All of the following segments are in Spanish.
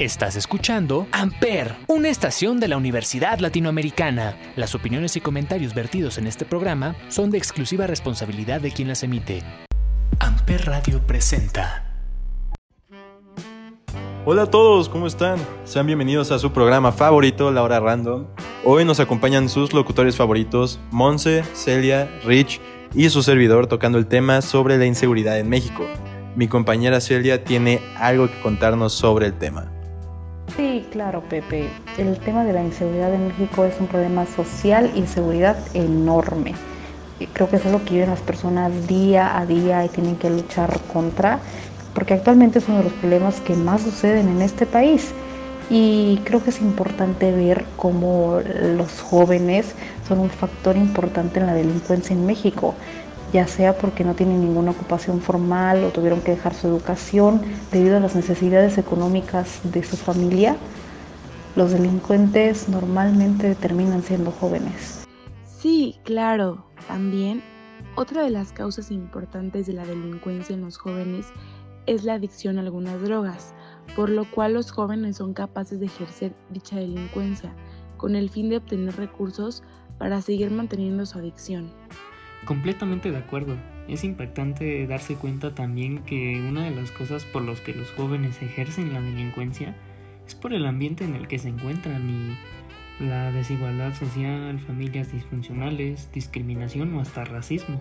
Estás escuchando Amper, una estación de la Universidad Latinoamericana. Las opiniones y comentarios vertidos en este programa son de exclusiva responsabilidad de quien las emite. Amper Radio presenta. Hola a todos, ¿cómo están? Sean bienvenidos a su programa favorito, La Hora Random. Hoy nos acompañan sus locutores favoritos, Monse, Celia, Rich y su servidor tocando el tema sobre la inseguridad en México. Mi compañera Celia tiene algo que contarnos sobre el tema. Sí, claro, Pepe. El tema de la inseguridad en México es un problema social y seguridad enorme. Creo que es algo que viven las personas día a día y tienen que luchar contra, porque actualmente es uno de los problemas que más suceden en este país. Y creo que es importante ver cómo los jóvenes son un factor importante en la delincuencia en México ya sea porque no tienen ninguna ocupación formal o tuvieron que dejar su educación debido a las necesidades económicas de su familia, los delincuentes normalmente terminan siendo jóvenes. Sí, claro, también otra de las causas importantes de la delincuencia en los jóvenes es la adicción a algunas drogas, por lo cual los jóvenes son capaces de ejercer dicha delincuencia con el fin de obtener recursos para seguir manteniendo su adicción. Completamente de acuerdo. Es impactante darse cuenta también que una de las cosas por las que los jóvenes ejercen la delincuencia es por el ambiente en el que se encuentran y la desigualdad social, familias disfuncionales, discriminación o hasta racismo.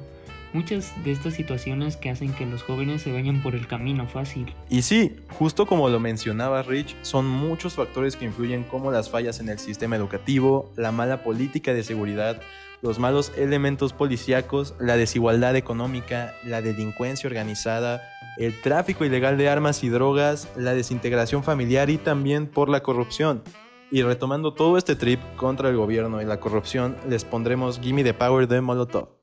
Muchas de estas situaciones que hacen que los jóvenes se vayan por el camino fácil. Y sí, justo como lo mencionaba Rich, son muchos factores que influyen como las fallas en el sistema educativo, la mala política de seguridad, los malos elementos policíacos, la desigualdad económica, la delincuencia organizada, el tráfico ilegal de armas y drogas, la desintegración familiar y también por la corrupción. Y retomando todo este trip contra el gobierno y la corrupción, les pondremos Gimme the Power de Molotov.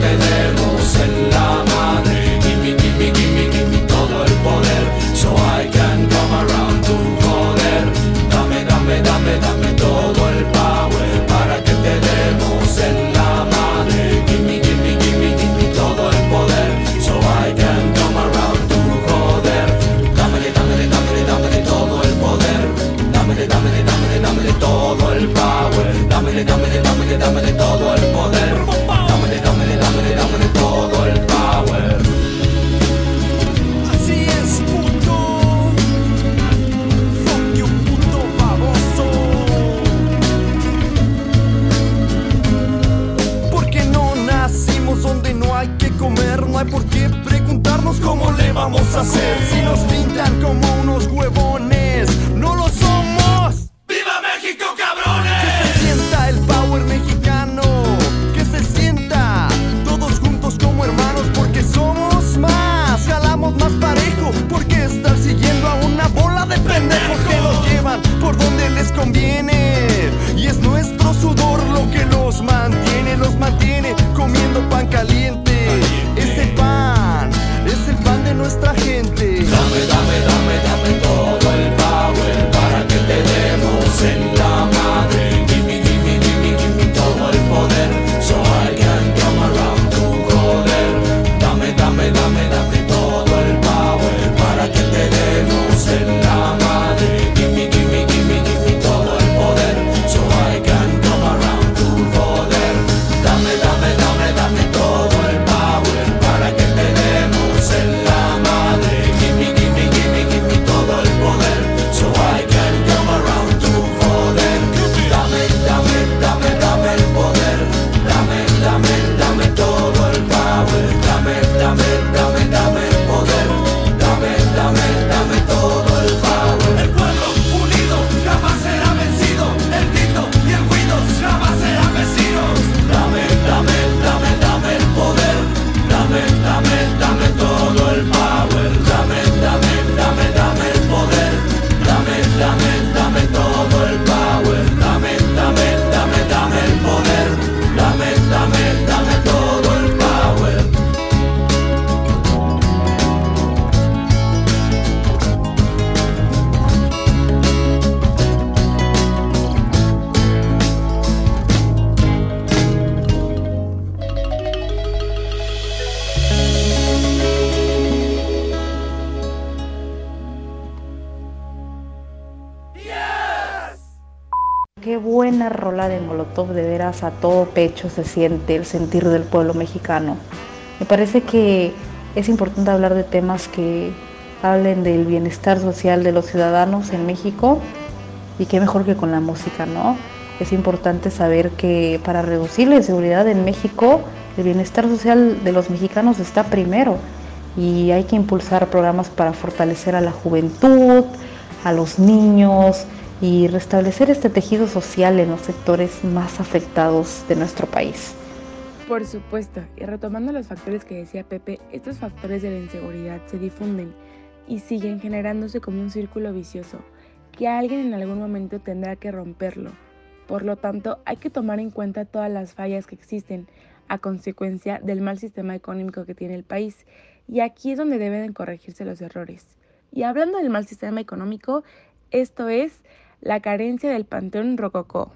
tenemos en la madre. Gimme, gimme, gimme, gimme todo el poder, so I can come around to joder. Dame, dame, dame, dame todo el power para que te demos en la madre. Gimme, gimme, gimme, gimme todo el poder, so I can come around to joder. Dámele, dámele, dámele, dámele todo el poder. Dámele, dámele, dámele, dámele todo el power. Dámele, dámele, dámele, dámele todo el. una bola de pendejos que los llevan por donde les conviene. De veras a todo pecho se siente el sentir del pueblo mexicano. Me parece que es importante hablar de temas que hablen del bienestar social de los ciudadanos en México y qué mejor que con la música, ¿no? Es importante saber que para reducir la inseguridad en México, el bienestar social de los mexicanos está primero y hay que impulsar programas para fortalecer a la juventud, a los niños y restablecer este tejido social en los sectores más afectados de nuestro país. Por supuesto, y retomando los factores que decía Pepe, estos factores de la inseguridad se difunden y siguen generándose como un círculo vicioso, que alguien en algún momento tendrá que romperlo. Por lo tanto, hay que tomar en cuenta todas las fallas que existen a consecuencia del mal sistema económico que tiene el país, y aquí es donde deben corregirse los errores. Y hablando del mal sistema económico, esto es la carencia del Panteón Rococó.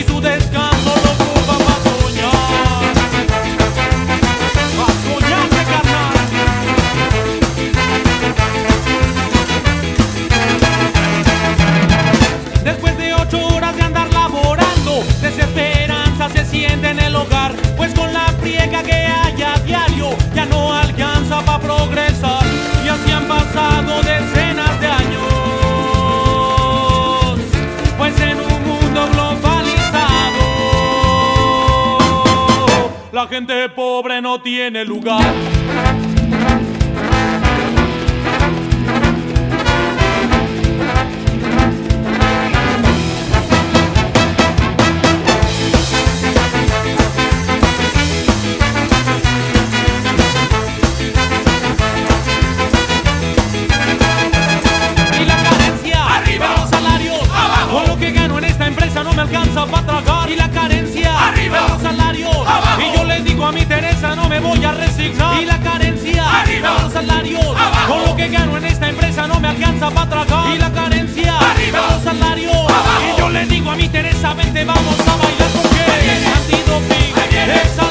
Y su descanso lo ocupa para soñar. Para soñar carnal. Después de ocho horas de andar laborando, desesperanza se siente en el hogar, pues con la friega que hay a diario ya no alcanza para progresar. Y así han pasado de años. Gente pobre no tiene lugar. No me voy a resignar. Y la carencia. Arriba los salarios. Abajo. Con lo que gano en esta empresa no me alcanza para tragar. Y la carencia. Arriba los salarios. Abajo. Y yo le digo a mi Teresa vente vamos a bailar porque antidoping.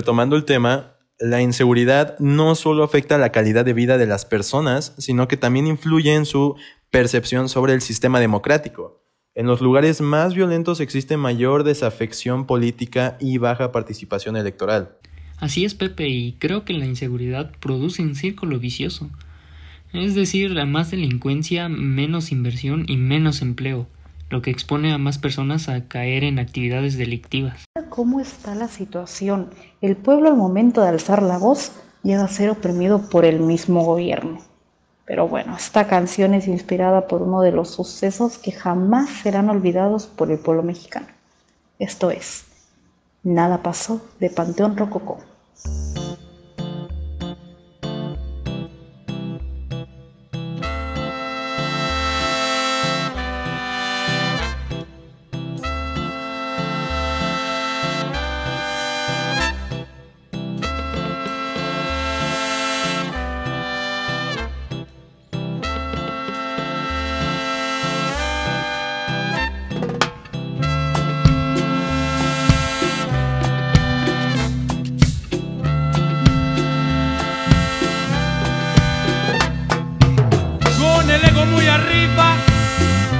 Retomando el tema, la inseguridad no solo afecta la calidad de vida de las personas, sino que también influye en su percepción sobre el sistema democrático. En los lugares más violentos existe mayor desafección política y baja participación electoral. Así es, Pepe, y creo que la inseguridad produce un círculo vicioso. Es decir, a más delincuencia, menos inversión y menos empleo. Lo que expone a más personas a caer en actividades delictivas. ¿Cómo está la situación? El pueblo al momento de alzar la voz llega a ser oprimido por el mismo gobierno. Pero bueno, esta canción es inspirada por uno de los sucesos que jamás serán olvidados por el pueblo mexicano. Esto es, Nada pasó de Panteón Rococó. Muy arriba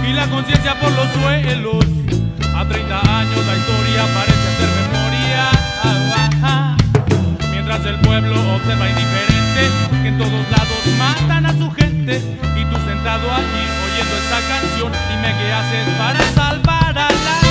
y la conciencia por los suelos. A 30 años la historia parece hacer memoria. Mientras el pueblo observa indiferente que en todos lados matan a su gente. Y tú sentado allí oyendo esta canción, dime qué haces para salvar a la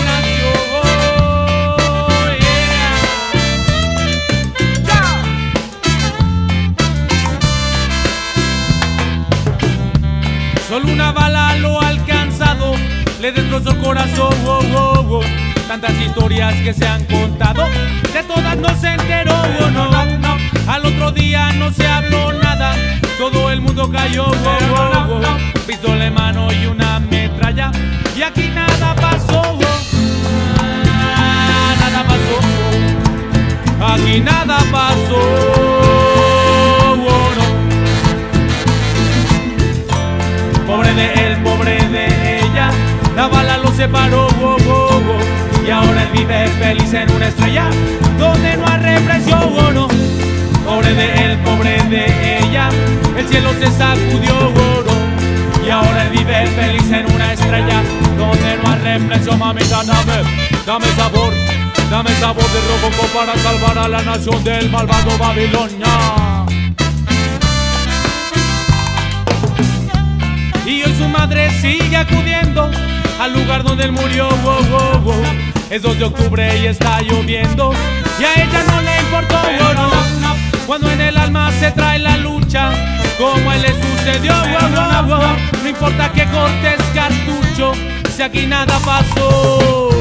Una bala lo ha alcanzado, le destrozó el corazón. oh, oh, oh. Tantas historias que se han contado, de todas no se enteró. Al otro día no se habló nada, todo el mundo cayó. Pistola en mano y una metralla, y aquí nada pasó. Ah, nada pasó, aquí nada y ahora él vive feliz en una estrella donde no hay represión, no. Pobre de él, pobre de ella, el cielo se sacudió, no. y ahora él vive feliz en una estrella donde no hay represión, mamita, dame, dame sabor, dame sabor de robo para salvar a la nación del malvado Babilonia. Y hoy su madre sigue acudiendo al lugar donde él murió. Oh, oh, oh. Es 2 de octubre y está lloviendo. Y a ella no le importó. oh, no. Cuando en el alma se trae la lucha, como a él le sucedió. oh. No importa que cortes cartucho, si aquí nada pasó.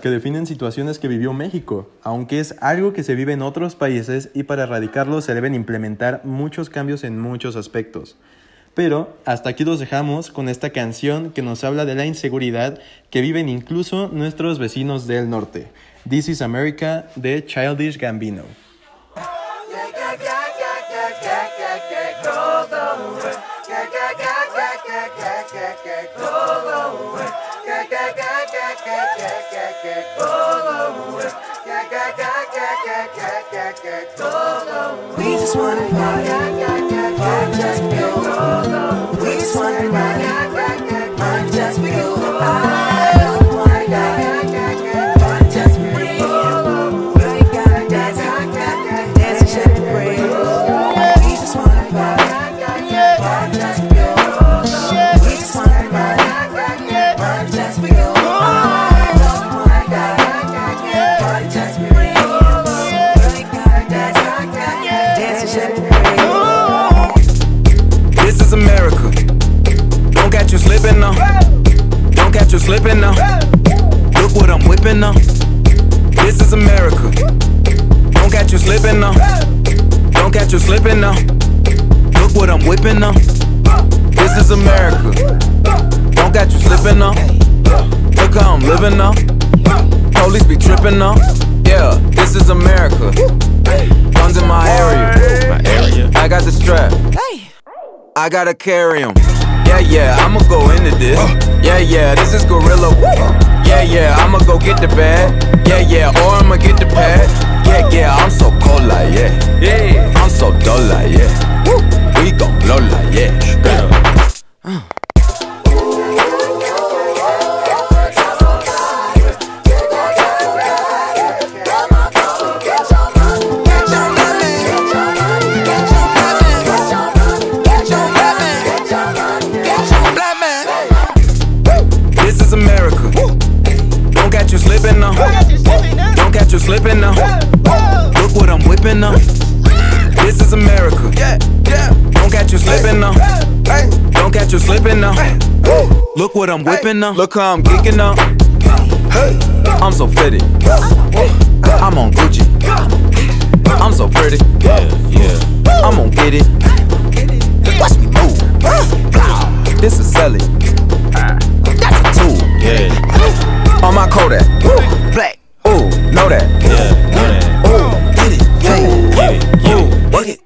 Que definen situaciones que vivió México, aunque es algo que se vive en otros países y para erradicarlo se deben implementar muchos cambios en muchos aspectos. Pero hasta aquí los dejamos con esta canción que nos habla de la inseguridad que viven incluso nuestros vecinos del norte. This is America de Childish Gambino. Catch you now. Don't catch you slipping now. Look what I'm whipping now. This is America. Don't catch you slipping now. Look how I'm living now. Police be tripping now. Yeah, this is America. Guns in my area. My area. I got the strap. I gotta carry 'em. Yeah, yeah, I'ma go into this. Yeah, yeah, this is Gorilla. Yeah, yeah, I'ma go get the bag. Yeah, yeah, or I'ma get the pad. Yeah, yeah, I'm so cold like yeah. Yeah, I'm so dull like yeah. We gon' blow like yeah. This is America. Don't catch you slipping now. Don't catch you slipping now. Look what I'm whipping now. Look how I'm geeking now. I'm so fitted. I'm on Gucci. I'm so pretty. Yeah, yeah. I'm gonna get it. Watch me move. This is Sally. That's a tool. Yeah. On my Kodak. Black. Ooh, know that. Yeah, know that. Ooh, get it. Hey. Get it. Ooh, work it.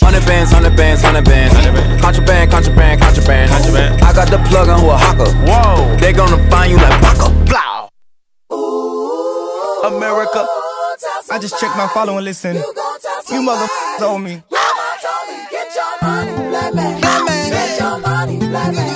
Hundred bands, hundred bands, hundred bands. Contraband, contraband, contraband. Contraband. I got the plug on who a hawker. Whoa. They gonna find you like Baka. Blow. America. I just checked my follow and listen. You mother told me. Get your money, black man. Black man. Get your money, black man. Black man.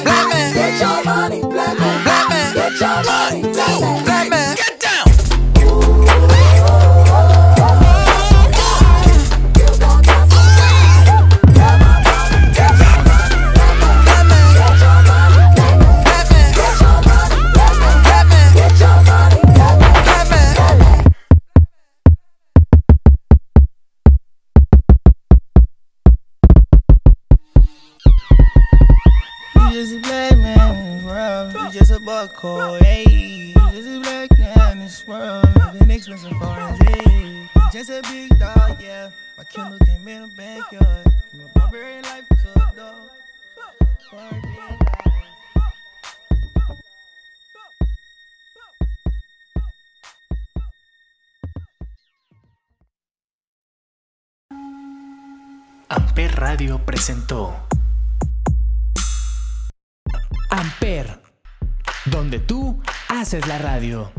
Just a black man in this world. You just a buck hey. Just a black man in this world. Living expensive foreign, hey. Just a big dog, yeah. My Kindle came in the backyard. From a barbarian life to a dog. Barbarian life. Amper Radio presentó Amper, donde tú haces la radio.